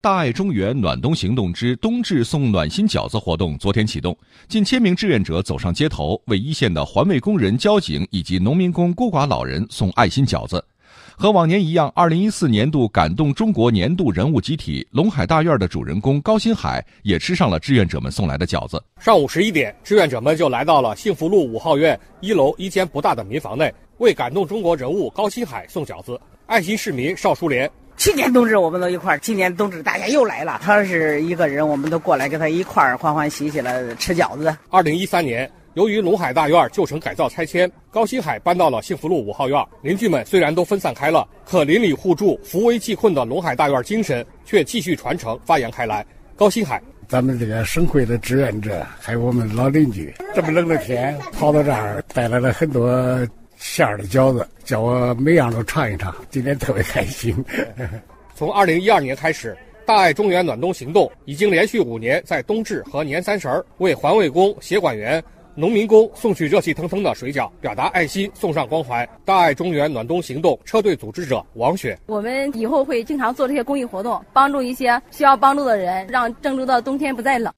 大爱中原暖冬行动之冬至送暖心饺子活动昨天启动，近千名志愿者走上街头，为一线的环卫工人、交警以及农民工、孤寡老人送爱心饺子。和往年一样，二零一四年度感动中国年度人物集体龙海大院的主人公高新海也吃上了志愿者们送来的饺子。上午十一点，志愿者们就来到了幸福路五号院一楼一间不大的民房内，为感动中国人物高新海送饺子。爱心市民邵淑莲。去年冬至我们都一块儿，今年冬至大家又来了。他是一个人，我们都过来跟他一块儿欢欢喜喜的吃饺子。二零一三年，由于龙海大院旧城改造拆迁，高新海搬到了幸福路五号院。邻居们虽然都分散开了，可邻里互助、扶危济困的龙海大院精神却继续传承发扬开来。高新海，咱们这个省会的志愿者，还有我们老邻居，这么冷的天跑到这儿，带来了很多。馅儿的饺子，叫我每样都尝一尝，今天特别开心。从二零一二年开始，大爱中原暖冬行动已经连续五年在冬至和年三十儿为环卫工、协管员、农民工送去热气腾腾的水饺，表达爱心，送上关怀。大爱中原暖冬行动车队组织者王雪：我们以后会经常做这些公益活动，帮助一些需要帮助的人，让郑州的冬天不再冷。